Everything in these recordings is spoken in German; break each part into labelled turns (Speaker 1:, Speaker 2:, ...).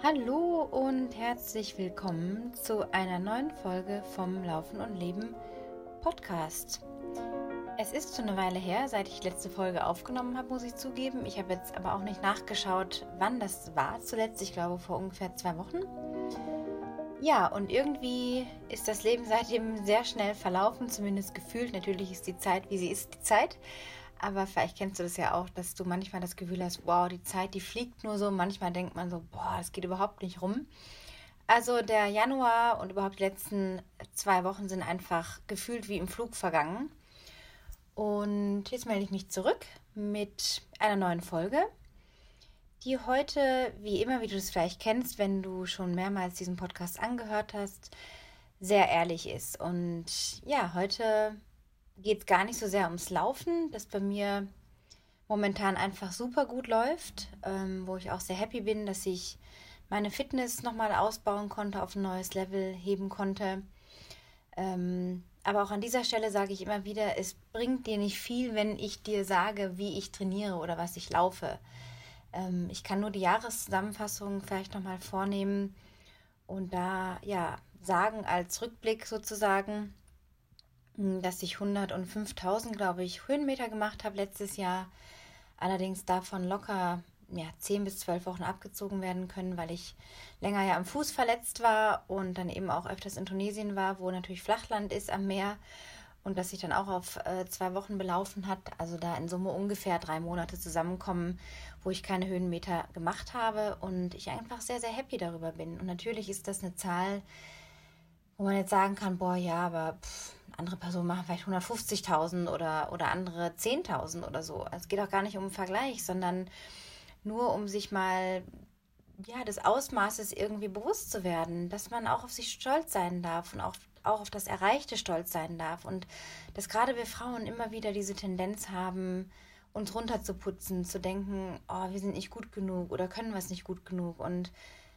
Speaker 1: Hallo und herzlich willkommen zu einer neuen Folge vom Laufen und Leben Podcast. Es ist schon eine Weile her, seit ich die letzte Folge aufgenommen habe, muss ich zugeben. Ich habe jetzt aber auch nicht nachgeschaut, wann das war zuletzt. Ich glaube vor ungefähr zwei Wochen. Ja, und irgendwie ist das Leben seitdem sehr schnell verlaufen, zumindest gefühlt. Natürlich ist die Zeit, wie sie ist, die Zeit. Aber vielleicht kennst du das ja auch, dass du manchmal das Gefühl hast, wow, die Zeit, die fliegt nur so. Manchmal denkt man so, boah, es geht überhaupt nicht rum. Also der Januar und überhaupt die letzten zwei Wochen sind einfach gefühlt wie im Flug vergangen. Und jetzt melde ich mich zurück mit einer neuen Folge, die heute, wie immer, wie du es vielleicht kennst, wenn du schon mehrmals diesen Podcast angehört hast, sehr ehrlich ist. Und ja, heute geht es gar nicht so sehr ums Laufen, das bei mir momentan einfach super gut läuft, ähm, wo ich auch sehr happy bin, dass ich meine Fitness nochmal ausbauen konnte, auf ein neues Level heben konnte. Ähm, aber auch an dieser Stelle sage ich immer wieder, es bringt dir nicht viel, wenn ich dir sage, wie ich trainiere oder was ich laufe. Ähm, ich kann nur die Jahreszusammenfassung vielleicht nochmal vornehmen und da ja sagen als Rückblick sozusagen, dass ich 105.000, glaube ich, Höhenmeter gemacht habe letztes Jahr. Allerdings davon locker ja, 10 bis 12 Wochen abgezogen werden können, weil ich länger ja am Fuß verletzt war und dann eben auch öfters in Tunesien war, wo natürlich Flachland ist am Meer und dass sich dann auch auf äh, zwei Wochen belaufen hat. Also da in Summe ungefähr drei Monate zusammenkommen, wo ich keine Höhenmeter gemacht habe und ich einfach sehr, sehr happy darüber bin. Und natürlich ist das eine Zahl, wo man jetzt sagen kann, boah, ja, aber pff, andere Personen machen vielleicht 150.000 oder, oder andere 10.000 oder so. Es geht auch gar nicht um einen Vergleich, sondern nur um sich mal ja, des Ausmaßes irgendwie bewusst zu werden, dass man auch auf sich stolz sein darf und auch, auch auf das Erreichte stolz sein darf. Und dass gerade wir Frauen immer wieder diese Tendenz haben, uns runterzuputzen, zu denken, oh, wir sind nicht gut genug oder können was nicht gut genug. Und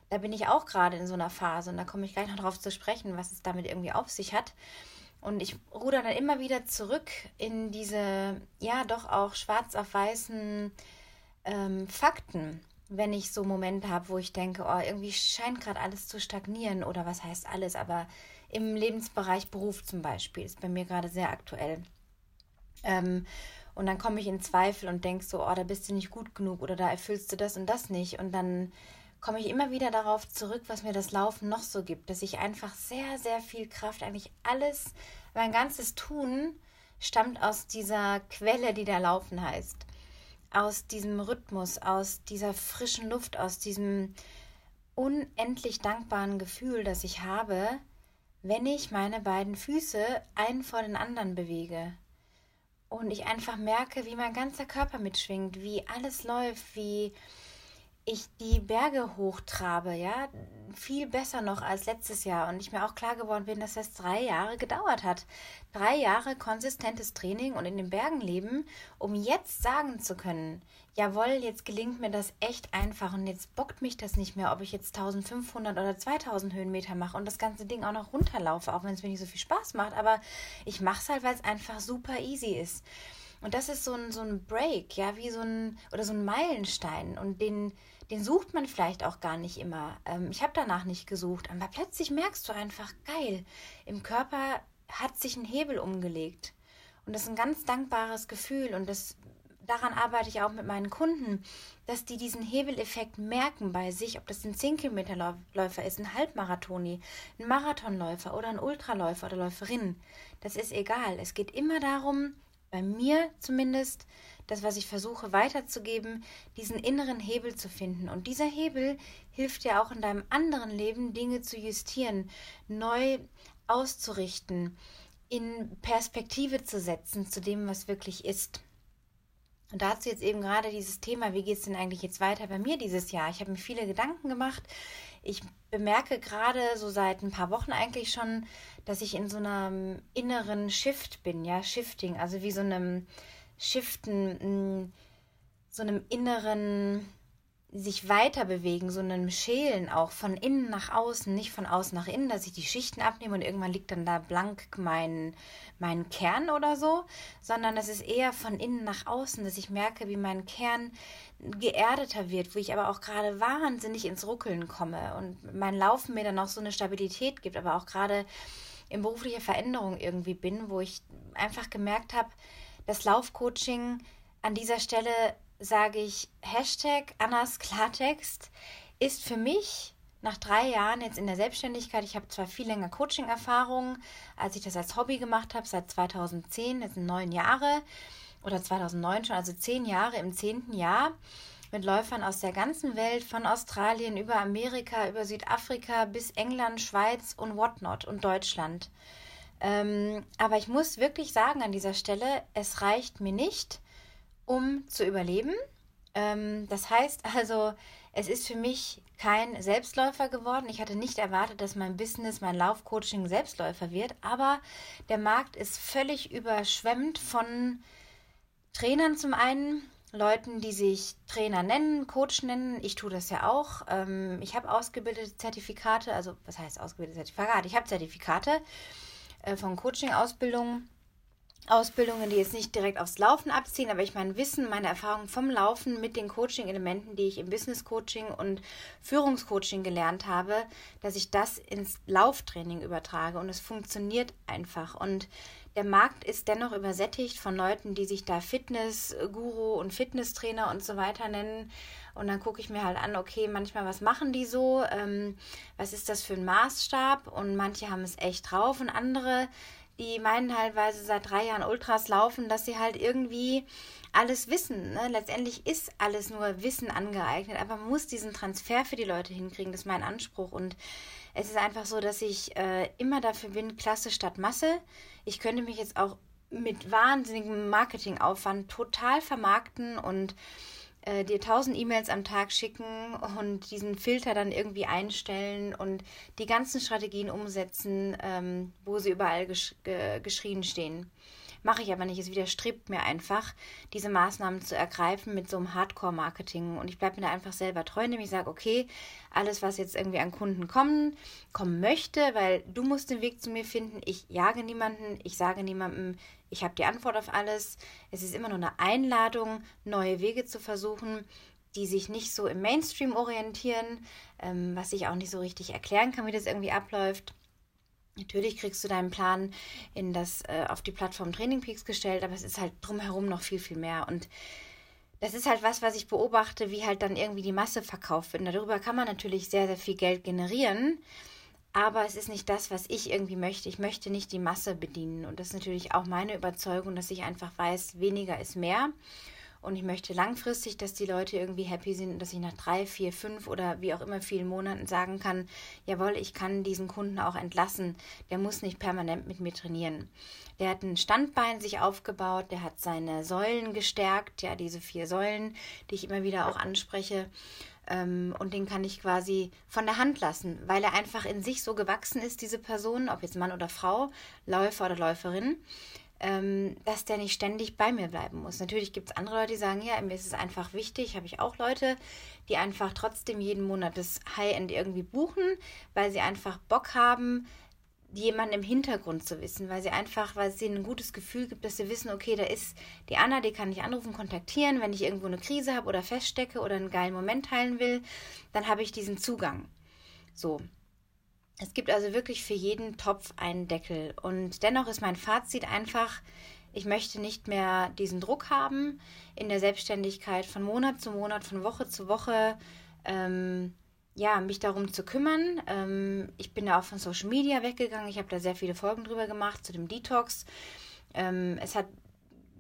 Speaker 1: da bin ich auch gerade in so einer Phase und da komme ich gleich noch drauf zu sprechen, was es damit irgendwie auf sich hat. Und ich ruder dann immer wieder zurück in diese, ja, doch auch schwarz auf weißen ähm, Fakten, wenn ich so Momente habe, wo ich denke, oh, irgendwie scheint gerade alles zu stagnieren oder was heißt alles, aber im Lebensbereich Beruf zum Beispiel ist bei mir gerade sehr aktuell. Ähm, und dann komme ich in Zweifel und denke so, oh, da bist du nicht gut genug oder da erfüllst du das und das nicht. Und dann komme ich immer wieder darauf zurück, was mir das Laufen noch so gibt, dass ich einfach sehr, sehr viel Kraft, eigentlich alles, mein ganzes Tun stammt aus dieser Quelle, die da Laufen heißt. Aus diesem Rhythmus, aus dieser frischen Luft, aus diesem unendlich dankbaren Gefühl, das ich habe, wenn ich meine beiden Füße einen vor den anderen bewege. Und ich einfach merke, wie mein ganzer Körper mitschwingt, wie alles läuft, wie ich die Berge hochtrabe, ja, viel besser noch als letztes Jahr und ich mir auch klar geworden bin, dass das drei Jahre gedauert hat. Drei Jahre konsistentes Training und in den Bergen leben, um jetzt sagen zu können, jawohl, jetzt gelingt mir das echt einfach und jetzt bockt mich das nicht mehr, ob ich jetzt 1500 oder 2000 Höhenmeter mache und das ganze Ding auch noch runterlaufe, auch wenn es mir nicht so viel Spaß macht, aber ich mache es halt, weil es einfach super easy ist. Und das ist so ein, so ein Break, ja, wie so ein, oder so ein Meilenstein. Und den, den sucht man vielleicht auch gar nicht immer. Ähm, ich habe danach nicht gesucht, aber plötzlich merkst du einfach, geil, im Körper hat sich ein Hebel umgelegt. Und das ist ein ganz dankbares Gefühl. Und das, daran arbeite ich auch mit meinen Kunden, dass die diesen Hebeleffekt merken bei sich, ob das ein 10-Kilometer-Läufer ist, ein Halbmarathoni, ein Marathonläufer oder ein Ultraläufer oder Läuferin. Das ist egal. Es geht immer darum, bei mir zumindest, das, was ich versuche weiterzugeben, diesen inneren Hebel zu finden. Und dieser Hebel hilft dir auch in deinem anderen Leben, Dinge zu justieren, neu auszurichten, in Perspektive zu setzen zu dem, was wirklich ist. Und dazu jetzt eben gerade dieses Thema, wie geht es denn eigentlich jetzt weiter bei mir dieses Jahr? Ich habe mir viele Gedanken gemacht. Ich bemerke gerade so seit ein paar Wochen eigentlich schon, dass ich in so einem inneren Shift bin, ja, Shifting, also wie so einem Shiften, so einem inneren, sich weiter bewegen, so einem Schälen auch von innen nach außen, nicht von außen nach innen, dass ich die Schichten abnehme und irgendwann liegt dann da blank mein, mein Kern oder so, sondern es ist eher von innen nach außen, dass ich merke, wie mein Kern geerdeter wird, wo ich aber auch gerade wahnsinnig ins Ruckeln komme und mein Laufen mir dann auch so eine Stabilität gibt, aber auch gerade in beruflicher Veränderung irgendwie bin, wo ich einfach gemerkt habe, das Laufcoaching an dieser Stelle sage ich Hashtag Annas Klartext ist für mich nach drei Jahren jetzt in der Selbstständigkeit, ich habe zwar viel länger Coaching-Erfahrung, als ich das als Hobby gemacht habe, seit 2010, das sind neun Jahre, oder 2009 schon, also zehn Jahre im zehnten Jahr, mit Läufern aus der ganzen Welt, von Australien über Amerika, über Südafrika bis England, Schweiz und whatnot und Deutschland. Ähm, aber ich muss wirklich sagen an dieser Stelle, es reicht mir nicht, um zu überleben. Ähm, das heißt also, es ist für mich kein Selbstläufer geworden. Ich hatte nicht erwartet, dass mein Business, mein Laufcoaching Selbstläufer wird, aber der Markt ist völlig überschwemmt von Trainern zum einen, Leuten, die sich Trainer nennen, Coach nennen. Ich tue das ja auch. Ähm, ich habe ausgebildete Zertifikate, also was heißt ausgebildete Zertifikate? Ich habe Zertifikate äh, von Coaching-Ausbildungen Ausbildungen, die jetzt nicht direkt aufs Laufen abziehen, aber ich mein Wissen, meine Erfahrung vom Laufen mit den Coaching-Elementen, die ich im Business-Coaching und Führungscoaching gelernt habe, dass ich das ins Lauftraining übertrage und es funktioniert einfach. Und der Markt ist dennoch übersättigt von Leuten, die sich da Fitness-Guru und Fitnesstrainer und so weiter nennen. Und dann gucke ich mir halt an, okay, manchmal, was machen die so? Ähm, was ist das für ein Maßstab? Und manche haben es echt drauf und andere die meinen teilweise seit drei Jahren Ultras laufen, dass sie halt irgendwie alles wissen. Ne? Letztendlich ist alles nur Wissen angeeignet, aber man muss diesen Transfer für die Leute hinkriegen. Das ist mein Anspruch. Und es ist einfach so, dass ich äh, immer dafür bin, Klasse statt Masse. Ich könnte mich jetzt auch mit wahnsinnigem Marketingaufwand total vermarkten und äh, dir tausend E-Mails am Tag schicken und diesen Filter dann irgendwie einstellen und die ganzen Strategien umsetzen, ähm, wo sie überall gesch ge geschrien stehen. Mache ich aber nicht. Es widerstrebt mir einfach, diese Maßnahmen zu ergreifen mit so einem Hardcore-Marketing. Und ich bleibe mir da einfach selber treu, indem ich sage, okay, alles, was jetzt irgendwie an Kunden kommen, kommen möchte, weil du musst den Weg zu mir finden. Ich jage niemanden, ich sage niemandem, ich habe die Antwort auf alles. Es ist immer nur eine Einladung, neue Wege zu versuchen, die sich nicht so im Mainstream orientieren, ähm, was ich auch nicht so richtig erklären kann, wie das irgendwie abläuft. Natürlich kriegst du deinen Plan in das, äh, auf die Plattform Training Peaks gestellt, aber es ist halt drumherum noch viel, viel mehr. Und das ist halt was, was ich beobachte, wie halt dann irgendwie die Masse verkauft wird. Und darüber kann man natürlich sehr, sehr viel Geld generieren. Aber es ist nicht das, was ich irgendwie möchte. Ich möchte nicht die Masse bedienen. Und das ist natürlich auch meine Überzeugung, dass ich einfach weiß, weniger ist mehr. Und ich möchte langfristig, dass die Leute irgendwie happy sind und dass ich nach drei, vier, fünf oder wie auch immer vielen Monaten sagen kann, jawohl, ich kann diesen Kunden auch entlassen. Der muss nicht permanent mit mir trainieren. Der hat ein Standbein sich aufgebaut, der hat seine Säulen gestärkt, ja, diese vier Säulen, die ich immer wieder auch anspreche. Ähm, und den kann ich quasi von der Hand lassen, weil er einfach in sich so gewachsen ist, diese Person, ob jetzt Mann oder Frau, Läufer oder Läuferin, dass der nicht ständig bei mir bleiben muss. Natürlich gibt es andere Leute, die sagen, ja, mir ist es einfach wichtig, habe ich auch Leute, die einfach trotzdem jeden Monat das High-End irgendwie buchen, weil sie einfach Bock haben, jemanden im Hintergrund zu wissen, weil sie einfach, weil es ihnen ein gutes Gefühl gibt, dass sie wissen, okay, da ist die Anna, die kann ich anrufen, kontaktieren, wenn ich irgendwo eine Krise habe oder feststecke oder einen geilen Moment teilen will, dann habe ich diesen Zugang. So. Es gibt also wirklich für jeden Topf einen Deckel. Und dennoch ist mein Fazit einfach, ich möchte nicht mehr diesen Druck haben in der Selbstständigkeit von Monat zu Monat, von Woche zu Woche. Ähm, ja, mich darum zu kümmern. Ähm, ich bin da auch von Social Media weggegangen. Ich habe da sehr viele Folgen drüber gemacht zu dem Detox. Ähm, es hat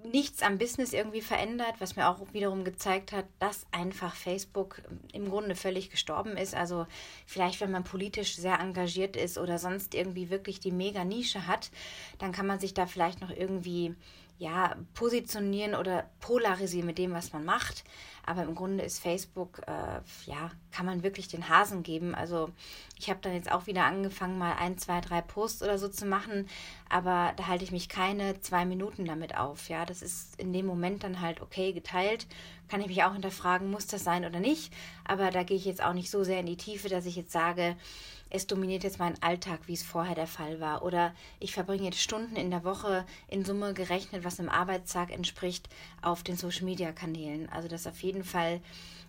Speaker 1: nichts am Business irgendwie verändert, was mir auch wiederum gezeigt hat, dass einfach Facebook im Grunde völlig gestorben ist. Also vielleicht, wenn man politisch sehr engagiert ist oder sonst irgendwie wirklich die mega Nische hat, dann kann man sich da vielleicht noch irgendwie ja, positionieren oder polarisieren mit dem, was man macht. Aber im Grunde ist Facebook, äh, ja, kann man wirklich den Hasen geben. Also ich habe dann jetzt auch wieder angefangen, mal ein, zwei, drei Posts oder so zu machen. Aber da halte ich mich keine zwei Minuten damit auf. Ja, das ist in dem Moment dann halt okay geteilt. Kann ich mich auch hinterfragen, muss das sein oder nicht. Aber da gehe ich jetzt auch nicht so sehr in die Tiefe, dass ich jetzt sage, es dominiert jetzt meinen Alltag, wie es vorher der Fall war. Oder ich verbringe jetzt Stunden in der Woche in Summe gerechnet, was einem Arbeitstag entspricht, auf den Social-Media-Kanälen. Also das auf jeden Fall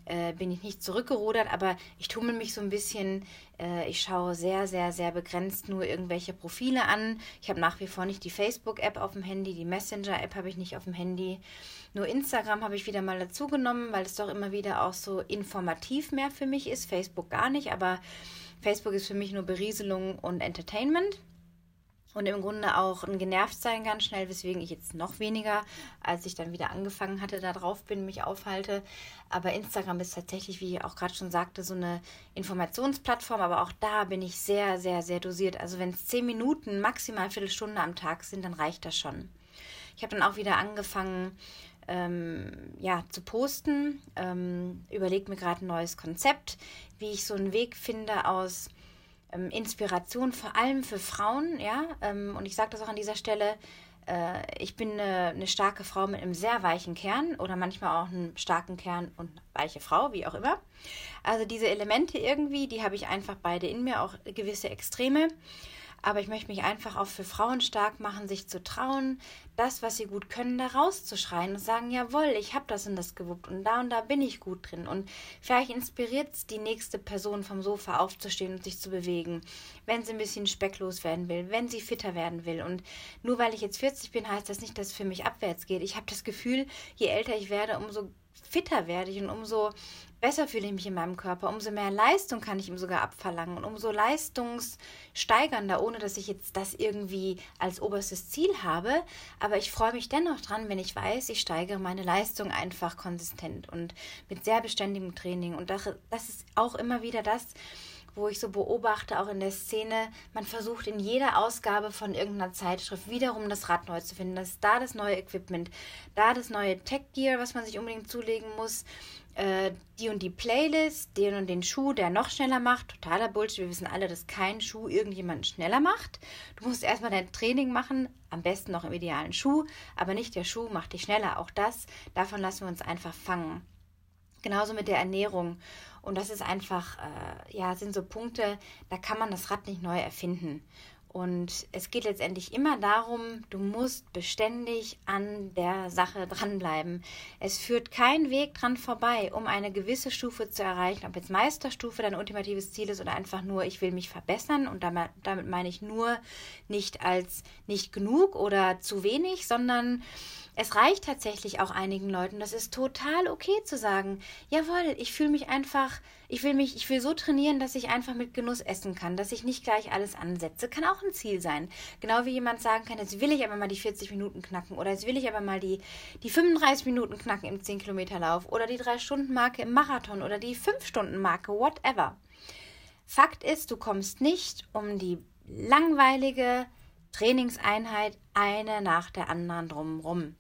Speaker 1: äh, bin ich nicht zurückgerudert, aber ich tummel mich so ein bisschen. Äh, ich schaue sehr, sehr, sehr begrenzt nur irgendwelche Profile an. Ich habe nach wie vor nicht die Facebook-App auf dem Handy, die Messenger-App habe ich nicht auf dem Handy. Nur Instagram habe ich wieder mal dazugenommen, weil es doch immer wieder auch so informativ mehr für mich ist. Facebook gar nicht, aber Facebook ist für mich nur Berieselung und Entertainment und im Grunde auch ein genervt sein ganz schnell, weswegen ich jetzt noch weniger, als ich dann wieder angefangen hatte, da drauf bin, mich aufhalte. Aber Instagram ist tatsächlich, wie ich auch gerade schon sagte, so eine Informationsplattform, aber auch da bin ich sehr, sehr, sehr dosiert. Also wenn es zehn Minuten, maximal eine Viertelstunde am Tag sind, dann reicht das schon. Ich habe dann auch wieder angefangen, ähm, ja, zu posten. Ähm, überlege mir gerade ein neues Konzept, wie ich so einen Weg finde aus ähm, Inspiration, vor allem für Frauen, ja. Ähm, und ich sage das auch an dieser Stelle. Äh, ich bin eine, eine, starke Frau mit einem sehr weichen Kern oder manchmal auch einen starken Kern und weiche Frau, wie auch immer. Also diese Elemente irgendwie, die habe ich einfach beide in mir, auch gewisse Extreme. Aber ich möchte mich einfach auch für Frauen stark machen, sich zu trauen, das, was sie gut können, da rauszuschreien und sagen, jawohl, ich habe das und das gewuppt und da und da bin ich gut drin. Und vielleicht inspiriert es die nächste Person vom Sofa aufzustehen und sich zu bewegen, wenn sie ein bisschen specklos werden will, wenn sie fitter werden will. Und nur weil ich jetzt 40 bin, heißt das nicht, dass es für mich abwärts geht. Ich habe das Gefühl, je älter ich werde, umso fitter werde ich und umso besser fühle ich mich in meinem Körper, umso mehr Leistung kann ich ihm sogar abverlangen und umso leistungssteigernder, ohne dass ich jetzt das irgendwie als oberstes Ziel habe. Aber ich freue mich dennoch dran, wenn ich weiß, ich steigere meine Leistung einfach konsistent und mit sehr beständigem Training. Und das, das ist auch immer wieder das, wo ich so beobachte, auch in der Szene, man versucht in jeder Ausgabe von irgendeiner Zeitschrift wiederum das Rad neu zu finden. Das ist da das neue Equipment, da das neue Tech-Gear, was man sich unbedingt zulegen muss, äh, die und die Playlist, den und den Schuh, der noch schneller macht. Totaler Bullshit. Wir wissen alle, dass kein Schuh irgendjemanden schneller macht. Du musst erstmal dein Training machen, am besten noch im idealen Schuh, aber nicht der Schuh macht dich schneller. Auch das, davon lassen wir uns einfach fangen. Genauso mit der Ernährung. Und das ist einfach, äh, ja, sind so Punkte, da kann man das Rad nicht neu erfinden. Und es geht letztendlich immer darum, du musst beständig an der Sache dranbleiben. Es führt kein Weg dran vorbei, um eine gewisse Stufe zu erreichen, ob jetzt Meisterstufe dein ultimatives Ziel ist oder einfach nur, ich will mich verbessern. Und damit, damit meine ich nur nicht als nicht genug oder zu wenig, sondern es reicht tatsächlich auch einigen Leuten. Das ist total okay zu sagen, jawohl, ich fühle mich einfach, ich will mich, ich will so trainieren, dass ich einfach mit Genuss essen kann, dass ich nicht gleich alles ansetze. Kann auch ein Ziel sein. Genau wie jemand sagen kann, jetzt will ich aber mal die 40 Minuten knacken oder jetzt will ich aber mal die, die 35 Minuten knacken im 10 Kilometer Lauf oder die 3-Stunden-Marke im Marathon oder die 5-Stunden-Marke, whatever. Fakt ist, du kommst nicht um die langweilige Trainingseinheit eine nach der anderen drumrum.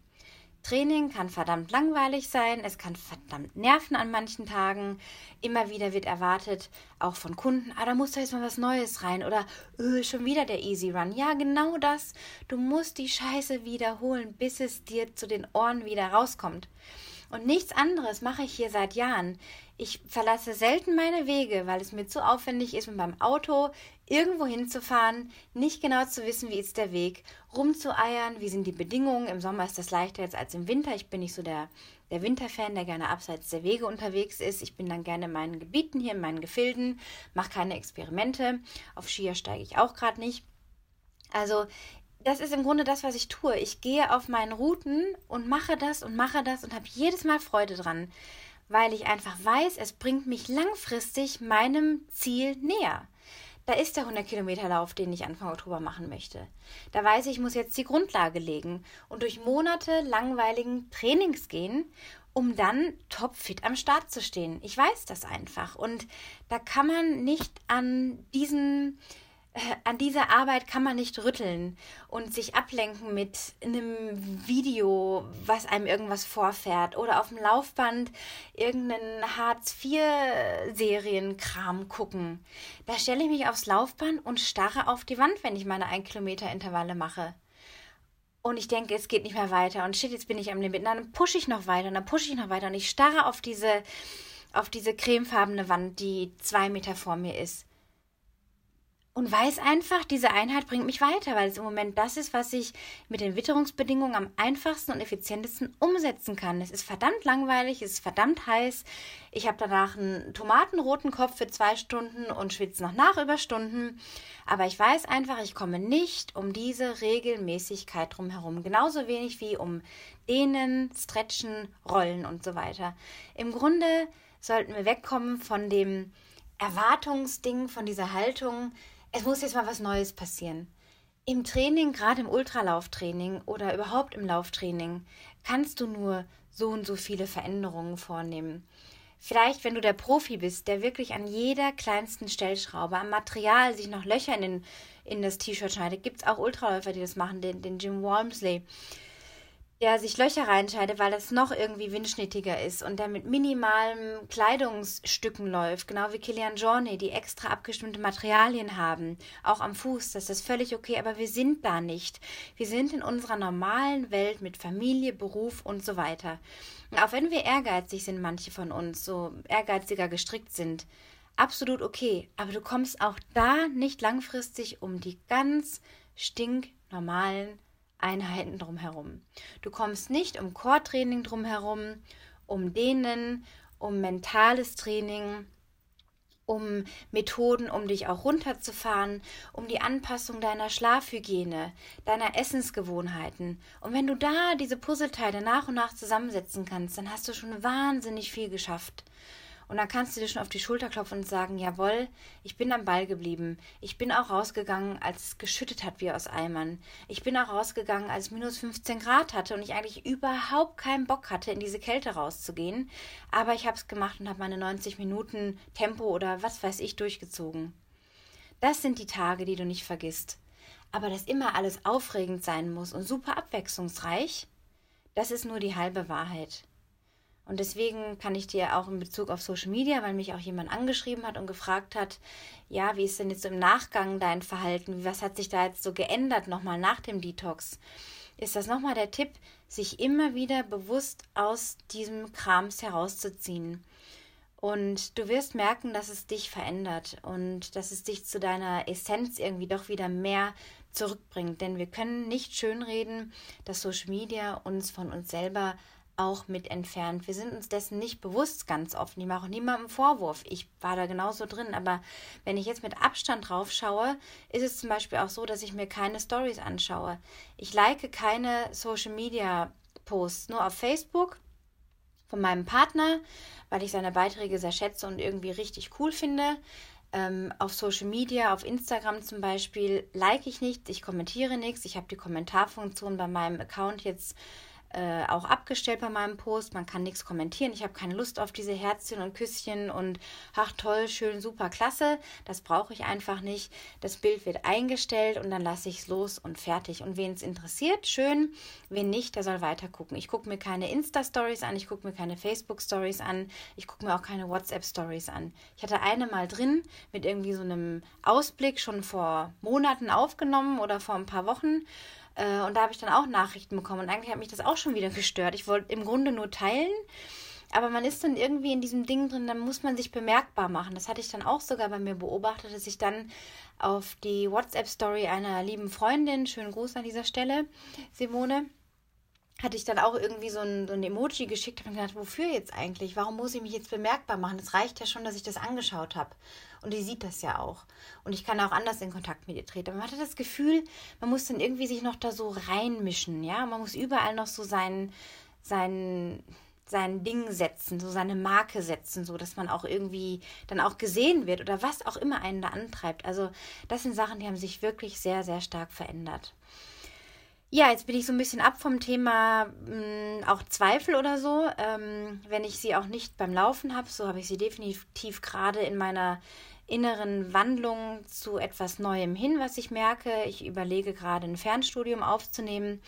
Speaker 1: Training kann verdammt langweilig sein, es kann verdammt nerven an manchen Tagen. Immer wieder wird erwartet, auch von Kunden, ah, da muss da jetzt mal was Neues rein oder öh, schon wieder der Easy Run. Ja, genau das. Du musst die Scheiße wiederholen, bis es dir zu den Ohren wieder rauskommt. Und nichts anderes mache ich hier seit Jahren. Ich verlasse selten meine Wege, weil es mir zu aufwendig ist, mit meinem Auto irgendwo hinzufahren, nicht genau zu wissen, wie ist der Weg, rumzueiern, wie sind die Bedingungen. Im Sommer ist das leichter jetzt als im Winter. Ich bin nicht so der, der Winterfan, der gerne abseits der Wege unterwegs ist. Ich bin dann gerne in meinen Gebieten hier, in meinen Gefilden, mache keine Experimente. Auf Skier steige ich auch gerade nicht. Also das ist im Grunde das, was ich tue. Ich gehe auf meinen Routen und mache das und mache das und habe jedes Mal Freude dran, weil ich einfach weiß, es bringt mich langfristig meinem Ziel näher. Da ist der 100 Kilometer Lauf, den ich Anfang Oktober machen möchte. Da weiß ich, ich muss jetzt die Grundlage legen und durch Monate langweiligen Trainings gehen, um dann topfit am Start zu stehen. Ich weiß das einfach und da kann man nicht an diesen an dieser Arbeit kann man nicht rütteln und sich ablenken mit einem Video, was einem irgendwas vorfährt oder auf dem Laufband irgendeinen Hartz-IV-Serienkram gucken. Da stelle ich mich aufs Laufband und starre auf die Wand, wenn ich meine 1 Kilometer Intervalle mache. Und ich denke, es geht nicht mehr weiter und shit, jetzt bin ich am Limit. Und dann pushe ich noch weiter und dann pushe ich noch weiter und ich starre auf diese, auf diese cremefarbene Wand, die zwei Meter vor mir ist und weiß einfach, diese Einheit bringt mich weiter, weil es im Moment das ist, was ich mit den Witterungsbedingungen am einfachsten und effizientesten umsetzen kann. Es ist verdammt langweilig, es ist verdammt heiß. Ich habe danach einen tomatenroten Kopf für zwei Stunden und schwitze noch nach über Stunden. Aber ich weiß einfach, ich komme nicht um diese Regelmäßigkeit drumherum. Genauso wenig wie um Dehnen, Stretchen, Rollen und so weiter. Im Grunde sollten wir wegkommen von dem Erwartungsding, von dieser Haltung, es muss jetzt mal was Neues passieren. Im Training, gerade im Ultralauftraining oder überhaupt im Lauftraining, kannst du nur so und so viele Veränderungen vornehmen. Vielleicht, wenn du der Profi bist, der wirklich an jeder kleinsten Stellschraube, am Material sich noch Löcher in, in das T-Shirt schneidet, gibt es auch Ultraläufer, die das machen, den, den Jim Walmsley der sich Löcher reinscheidet, weil das noch irgendwie windschnittiger ist und der mit minimalen Kleidungsstücken läuft, genau wie Kilian Jornet, die extra abgestimmte Materialien haben, auch am Fuß, das ist völlig okay, aber wir sind da nicht. Wir sind in unserer normalen Welt mit Familie, Beruf und so weiter. Und auch wenn wir ehrgeizig sind, manche von uns, so ehrgeiziger gestrickt sind, absolut okay, aber du kommst auch da nicht langfristig um die ganz stinknormalen Einheiten drumherum. Du kommst nicht um Core-Training drumherum, um Dehnen, um mentales Training, um Methoden, um dich auch runterzufahren, um die Anpassung deiner Schlafhygiene, deiner Essensgewohnheiten. Und wenn du da diese Puzzleteile nach und nach zusammensetzen kannst, dann hast du schon wahnsinnig viel geschafft. Und dann kannst du dir schon auf die Schulter klopfen und sagen, jawohl, ich bin am Ball geblieben. Ich bin auch rausgegangen, als es geschüttet hat wie aus Eimern. Ich bin auch rausgegangen, als es minus 15 Grad hatte und ich eigentlich überhaupt keinen Bock hatte, in diese Kälte rauszugehen. Aber ich habe es gemacht und habe meine 90 Minuten Tempo oder was weiß ich durchgezogen. Das sind die Tage, die du nicht vergisst. Aber dass immer alles aufregend sein muss und super abwechslungsreich, das ist nur die halbe Wahrheit. Und deswegen kann ich dir auch in Bezug auf Social Media, weil mich auch jemand angeschrieben hat und gefragt hat, ja, wie ist denn jetzt im Nachgang dein Verhalten? Was hat sich da jetzt so geändert nochmal nach dem Detox? Ist das nochmal der Tipp, sich immer wieder bewusst aus diesem Krams herauszuziehen? Und du wirst merken, dass es dich verändert und dass es dich zu deiner Essenz irgendwie doch wieder mehr zurückbringt. Denn wir können nicht schönreden, dass Social Media uns von uns selber auch mit entfernt. Wir sind uns dessen nicht bewusst ganz offen. Ich mache auch niemandem Vorwurf. Ich war da genauso drin. Aber wenn ich jetzt mit Abstand drauf schaue, ist es zum Beispiel auch so, dass ich mir keine Stories anschaue. Ich like keine Social Media Posts, nur auf Facebook von meinem Partner, weil ich seine Beiträge sehr schätze und irgendwie richtig cool finde. Ähm, auf Social Media, auf Instagram zum Beispiel, like ich nichts, ich kommentiere nichts. Ich habe die Kommentarfunktion bei meinem Account jetzt äh, auch abgestellt bei meinem Post. Man kann nichts kommentieren. Ich habe keine Lust auf diese Herzchen und Küsschen und ach toll, schön, super, klasse. Das brauche ich einfach nicht. Das Bild wird eingestellt und dann lasse ich es los und fertig. Und wen es interessiert, schön. Wen nicht, der soll weiter gucken. Ich gucke mir keine Insta-Stories an, ich gucke mir keine Facebook-Stories an, ich gucke mir auch keine WhatsApp-Stories an. Ich hatte eine mal drin mit irgendwie so einem Ausblick schon vor Monaten aufgenommen oder vor ein paar Wochen. Äh, und da habe ich dann auch Nachrichten bekommen. Und eigentlich hat mich das auch schon wieder gestört. Ich wollte im Grunde nur teilen. Aber man ist dann irgendwie in diesem Ding drin, dann muss man sich bemerkbar machen. Das hatte ich dann auch sogar bei mir beobachtet, dass ich dann auf die WhatsApp-Story einer lieben Freundin, schönen Gruß an dieser Stelle, Simone, hatte ich dann auch irgendwie so ein, so ein Emoji geschickt und gedacht, wofür jetzt eigentlich? Warum muss ich mich jetzt bemerkbar machen? Es reicht ja schon, dass ich das angeschaut habe. Und die sieht das ja auch. Und ich kann auch anders in Kontakt mit ihr treten. Aber man hatte das Gefühl, man muss dann irgendwie sich noch da so reinmischen, ja. Man muss überall noch so sein, sein, sein Ding setzen, so seine Marke setzen, so dass man auch irgendwie dann auch gesehen wird oder was auch immer einen da antreibt. Also das sind Sachen, die haben sich wirklich sehr, sehr stark verändert. Ja, jetzt bin ich so ein bisschen ab vom Thema mh, mm, auch Zweifel oder so. Ähm, wenn ich sie auch nicht beim Laufen habe, so habe ich sie definitiv gerade in meiner inneren Wandlung zu etwas Neuem hin, was ich merke. Ich überlege gerade ein Fernstudium aufzunehmen,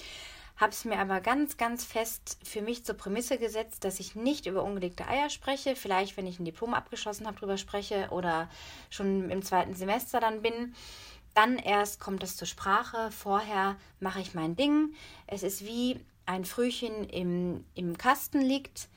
Speaker 1: habe es mir aber ganz, ganz fest für mich zur Prämisse gesetzt, dass ich nicht über ungelegte Eier spreche. Vielleicht, wenn ich ein Diplom abgeschlossen habe, darüber spreche oder schon im zweiten Semester dann bin dann erst kommt es zur Sprache. Vorher mache ich mein Ding. Es ist wie ein Frühchen im, im Kasten liegt.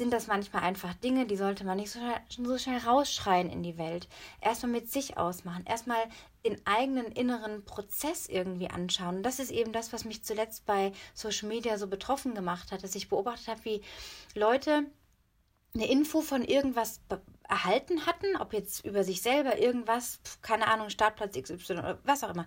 Speaker 1: Sind das manchmal einfach Dinge, die sollte man nicht so, so schnell rausschreien in die Welt. Erstmal mit sich ausmachen. Erstmal den eigenen inneren Prozess irgendwie anschauen. Und das ist eben das, was mich zuletzt bei Social Media so betroffen gemacht hat, dass ich beobachtet habe, wie Leute eine Info von irgendwas erhalten hatten, ob jetzt über sich selber irgendwas, keine Ahnung, Startplatz XY oder was auch immer.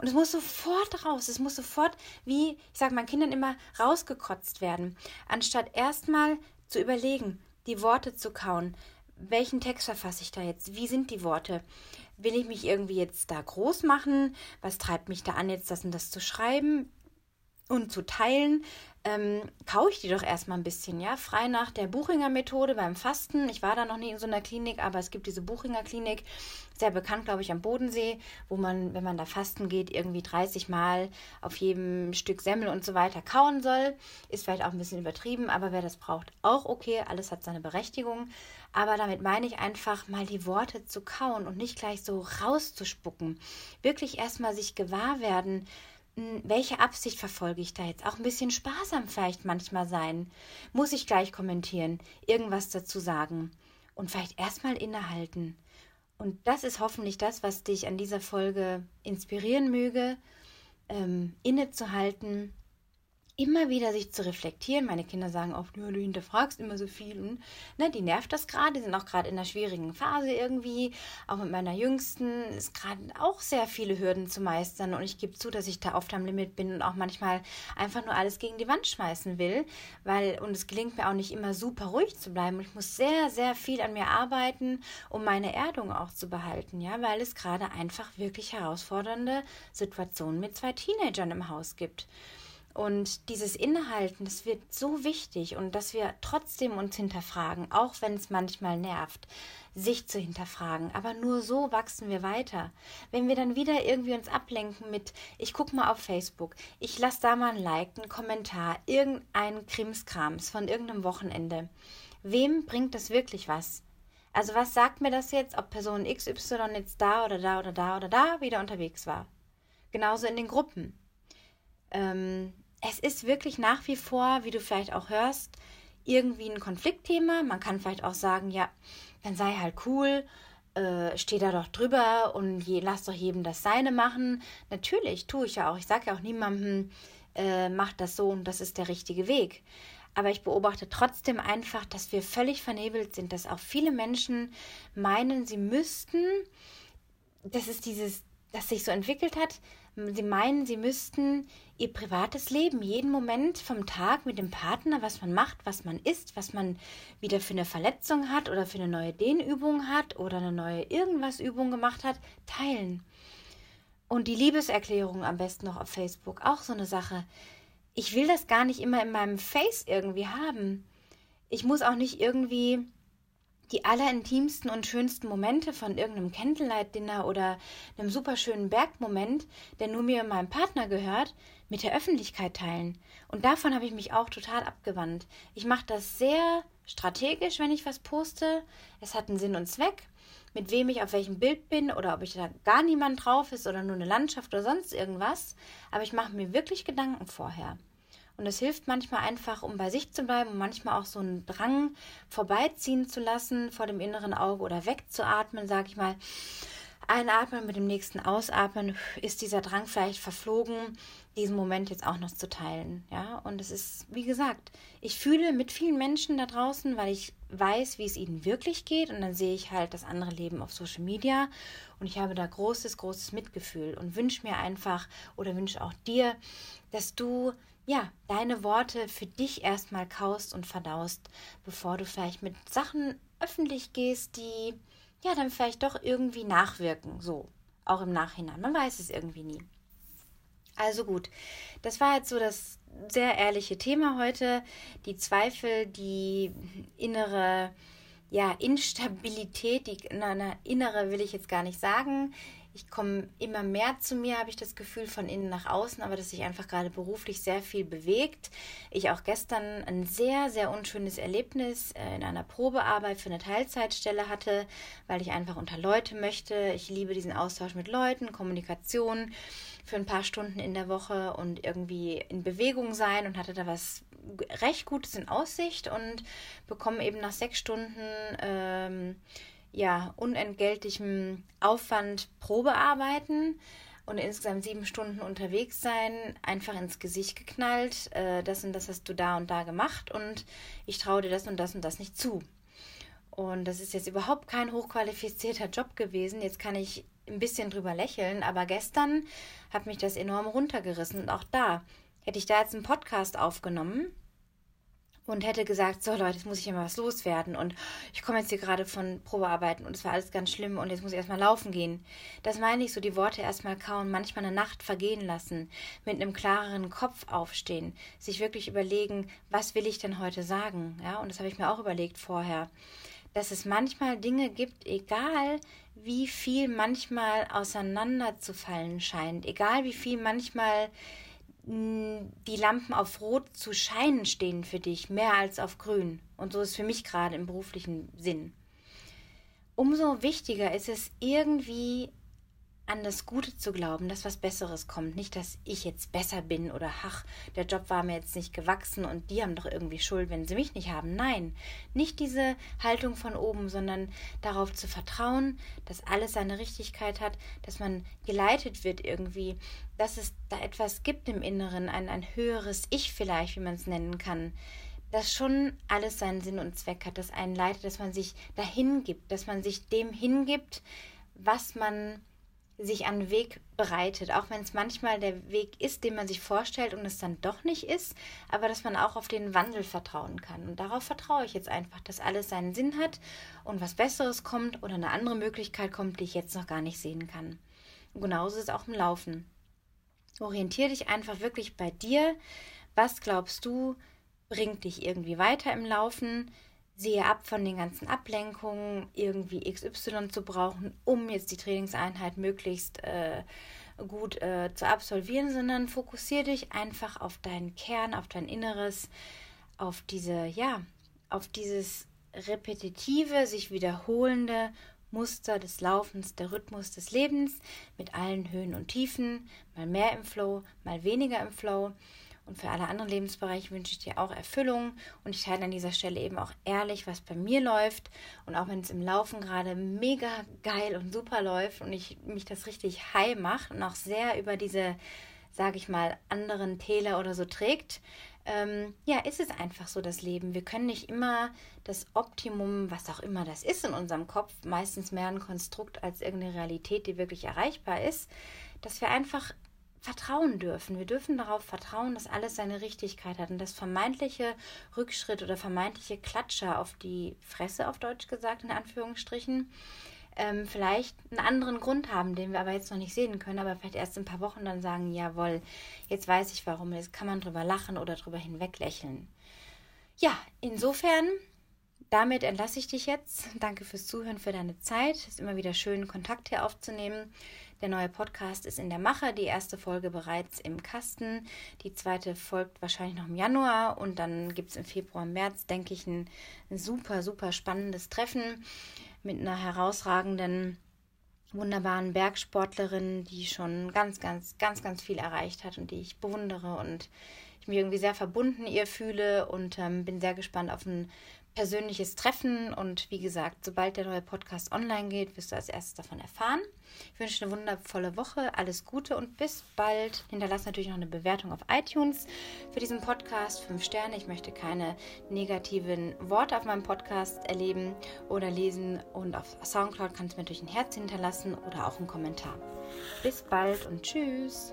Speaker 1: Und es muss sofort raus, es muss sofort, wie ich sage meinen Kindern immer, rausgekotzt werden, anstatt erstmal zu überlegen, die Worte zu kauen. Welchen Text verfasse ich da jetzt? Wie sind die Worte? Will ich mich irgendwie jetzt da groß machen? Was treibt mich da an, jetzt das und das zu schreiben? und zu teilen, ähm, kaue ich die doch erstmal ein bisschen, ja. Frei nach der Buchinger Methode beim Fasten. Ich war da noch nie in so einer Klinik, aber es gibt diese Buchinger Klinik, sehr bekannt, glaube ich, am Bodensee, wo man, wenn man da fasten geht, irgendwie 30 Mal auf jedem Stück Semmel und so weiter kauen soll. Ist vielleicht auch ein bisschen übertrieben, aber wer das braucht, auch okay. Alles hat seine Berechtigung. Aber damit meine ich einfach mal die Worte zu kauen und nicht gleich so rauszuspucken. Wirklich erstmal sich gewahr werden, welche Absicht verfolge ich da jetzt? Auch ein bisschen sparsam vielleicht manchmal sein. Muss ich gleich kommentieren, irgendwas dazu sagen und vielleicht erstmal innehalten. Und das ist hoffentlich das, was dich an dieser Folge inspirieren möge, ähm, innezuhalten immer wieder sich zu reflektieren. Meine Kinder sagen oft, ja, du hinterfragst immer so viel. Und, ne, die nervt das gerade, die sind auch gerade in einer schwierigen Phase irgendwie. Auch mit meiner Jüngsten ist gerade auch sehr viele Hürden zu meistern. Und ich gebe zu, dass ich da oft am Limit bin und auch manchmal einfach nur alles gegen die Wand schmeißen will. Weil, und es gelingt mir auch nicht immer super ruhig zu bleiben. Und ich muss sehr, sehr viel an mir arbeiten, um meine Erdung auch zu behalten. Ja, weil es gerade einfach wirklich herausfordernde Situationen mit zwei Teenagern im Haus gibt. Und dieses Innehalten, das wird so wichtig und dass wir trotzdem uns hinterfragen, auch wenn es manchmal nervt, sich zu hinterfragen. Aber nur so wachsen wir weiter. Wenn wir dann wieder irgendwie uns ablenken mit, ich gucke mal auf Facebook, ich lasse da mal ein Like, einen Kommentar, irgendein Krimskrams von irgendeinem Wochenende. Wem bringt das wirklich was? Also was sagt mir das jetzt, ob Person XY jetzt da oder da oder da oder da wieder unterwegs war? Genauso in den Gruppen. Ähm, es ist wirklich nach wie vor, wie du vielleicht auch hörst, irgendwie ein Konfliktthema. Man kann vielleicht auch sagen, ja, dann sei halt cool, äh, steh da doch drüber und je, lass doch jedem das Seine machen. Natürlich, tue ich ja auch. Ich sage ja auch niemandem, äh, mach das so und das ist der richtige Weg. Aber ich beobachte trotzdem einfach, dass wir völlig vernebelt sind, dass auch viele Menschen meinen, sie müssten, das ist dieses, das sich so entwickelt hat, sie meinen, sie müssten ihr privates Leben, jeden Moment vom Tag mit dem Partner, was man macht, was man isst, was man wieder für eine Verletzung hat oder für eine neue Dehnübung hat oder eine neue irgendwas Übung gemacht hat, teilen. Und die Liebeserklärung am besten noch auf Facebook, auch so eine Sache. Ich will das gar nicht immer in meinem Face irgendwie haben. Ich muss auch nicht irgendwie die allerintimsten und schönsten Momente von irgendeinem Candlelight-Dinner oder einem superschönen Bergmoment, der nur mir und meinem Partner gehört, mit der Öffentlichkeit teilen. Und davon habe ich mich auch total abgewandt. Ich mache das sehr strategisch, wenn ich was poste. Es hat einen Sinn und Zweck, mit wem ich auf welchem Bild bin oder ob ich da gar niemand drauf ist oder nur eine Landschaft oder sonst irgendwas. Aber ich mache mir wirklich Gedanken vorher. Und es hilft manchmal einfach, um bei sich zu bleiben und manchmal auch so einen Drang vorbeiziehen zu lassen vor dem inneren Auge oder wegzuatmen, sage ich mal. Einatmen mit dem nächsten Ausatmen ist dieser Drang vielleicht verflogen, diesen Moment jetzt auch noch zu teilen. Ja, und es ist, wie gesagt, ich fühle mit vielen Menschen da draußen, weil ich weiß, wie es ihnen wirklich geht. Und dann sehe ich halt das andere Leben auf Social Media. Und ich habe da großes, großes Mitgefühl und wünsche mir einfach oder wünsche auch dir, dass du ja, deine Worte für dich erstmal kaust und verdaust, bevor du vielleicht mit Sachen öffentlich gehst, die ja dann vielleicht doch irgendwie nachwirken, so, auch im Nachhinein. Man weiß es irgendwie nie. Also gut, das war jetzt so das sehr ehrliche Thema heute. Die Zweifel, die innere ja, Instabilität, die na, na, innere will ich jetzt gar nicht sagen. Ich komme immer mehr zu mir, habe ich das Gefühl, von innen nach außen, aber dass sich einfach gerade beruflich sehr viel bewegt. Ich auch gestern ein sehr, sehr unschönes Erlebnis äh, in einer Probearbeit für eine Teilzeitstelle hatte, weil ich einfach unter Leute möchte. Ich liebe diesen Austausch mit Leuten, Kommunikation für ein paar Stunden in der Woche und irgendwie in Bewegung sein und hatte da was recht Gutes in Aussicht und bekomme eben nach sechs Stunden ähm, ja, unentgeltlichem Aufwand Probearbeiten und insgesamt sieben Stunden unterwegs sein, einfach ins Gesicht geknallt. Äh, das und das hast du da und da gemacht und ich traue dir das und das und das nicht zu. Und das ist jetzt überhaupt kein hochqualifizierter Job gewesen. Jetzt kann ich ein bisschen drüber lächeln, aber gestern hat mich das enorm runtergerissen. Und auch da hätte ich da jetzt einen Podcast aufgenommen und hätte gesagt, so Leute, jetzt muss ich ja mal was loswerden und ich komme jetzt hier gerade von Probearbeiten und es war alles ganz schlimm und jetzt muss ich erstmal laufen gehen. Das meine ich so, die Worte erstmal kauen, manchmal eine Nacht vergehen lassen, mit einem klareren Kopf aufstehen, sich wirklich überlegen, was will ich denn heute sagen, ja, und das habe ich mir auch überlegt vorher, dass es manchmal Dinge gibt, egal wie viel manchmal auseinanderzufallen scheint, egal wie viel manchmal die Lampen auf Rot zu scheinen stehen für dich, mehr als auf Grün. Und so ist für mich gerade im beruflichen Sinn. Umso wichtiger ist es irgendwie an das Gute zu glauben, dass was Besseres kommt. Nicht, dass ich jetzt besser bin oder ach, der Job war mir jetzt nicht gewachsen und die haben doch irgendwie Schuld, wenn sie mich nicht haben. Nein, nicht diese Haltung von oben, sondern darauf zu vertrauen, dass alles seine Richtigkeit hat, dass man geleitet wird irgendwie, dass es da etwas gibt im Inneren, ein, ein höheres Ich vielleicht, wie man es nennen kann dass schon alles seinen Sinn und Zweck hat, dass einen leitet, dass man sich dahin gibt, dass man sich dem hingibt, was man sich an Weg bereitet, auch wenn es manchmal der Weg ist, den man sich vorstellt und es dann doch nicht ist, aber dass man auch auf den Wandel vertrauen kann. Und darauf vertraue ich jetzt einfach, dass alles seinen Sinn hat und was Besseres kommt oder eine andere Möglichkeit kommt, die ich jetzt noch gar nicht sehen kann. Und genauso ist es auch im Laufen. Orientiere dich einfach wirklich bei dir. Was glaubst du, bringt dich irgendwie weiter im Laufen? Sehe ab von den ganzen Ablenkungen, irgendwie XY zu brauchen, um jetzt die Trainingseinheit möglichst äh, gut äh, zu absolvieren, sondern fokussiere dich einfach auf deinen Kern, auf dein Inneres, auf diese, ja, auf dieses repetitive, sich wiederholende Muster des Laufens, der Rhythmus des Lebens mit allen Höhen und Tiefen, mal mehr im Flow, mal weniger im Flow. Und für alle anderen Lebensbereiche wünsche ich dir auch Erfüllung. Und ich teile an dieser Stelle eben auch ehrlich, was bei mir läuft. Und auch wenn es im Laufen gerade mega geil und super läuft und ich mich das richtig high macht und auch sehr über diese, sage ich mal, anderen Täler oder so trägt, ähm, ja, ist es einfach so das Leben. Wir können nicht immer das Optimum, was auch immer das ist in unserem Kopf, meistens mehr ein Konstrukt als irgendeine Realität, die wirklich erreichbar ist, dass wir einfach vertrauen dürfen. Wir dürfen darauf vertrauen, dass alles seine Richtigkeit hat und dass vermeintliche Rückschritt oder vermeintliche Klatscher auf die Fresse, auf Deutsch gesagt, in Anführungsstrichen, ähm, vielleicht einen anderen Grund haben, den wir aber jetzt noch nicht sehen können, aber vielleicht erst in ein paar Wochen dann sagen, jawohl, jetzt weiß ich warum, jetzt kann man drüber lachen oder drüber hinweg lächeln. Ja, insofern damit entlasse ich dich jetzt. Danke fürs Zuhören, für deine Zeit. Es ist immer wieder schön, Kontakt hier aufzunehmen. Der neue Podcast ist in der Mache, die erste Folge bereits im Kasten. Die zweite folgt wahrscheinlich noch im Januar und dann gibt es im Februar, März, denke ich, ein, super, super spannendes Treffen mit einer herausragenden wunderbaren Bergsportlerin, die schon ganz, ganz, ganz, ganz viel erreicht hat und die ich bewundere und ich mich irgendwie sehr verbunden ihr fühle und ähm, bin sehr gespannt auf ein persönliches Treffen. Und wie gesagt, sobald der neue Podcast online geht, wirst du als erstes davon erfahren. Ich wünsche eine wundervolle Woche, alles Gute und bis bald. Hinterlass natürlich noch eine Bewertung auf iTunes für diesen Podcast. Fünf Sterne. Ich möchte keine negativen Worte auf meinem Podcast erleben oder lesen. Und auf Soundcloud kannst du mir natürlich ein Herz hinterlassen oder auch einen Kommentar. Bis bald und tschüss.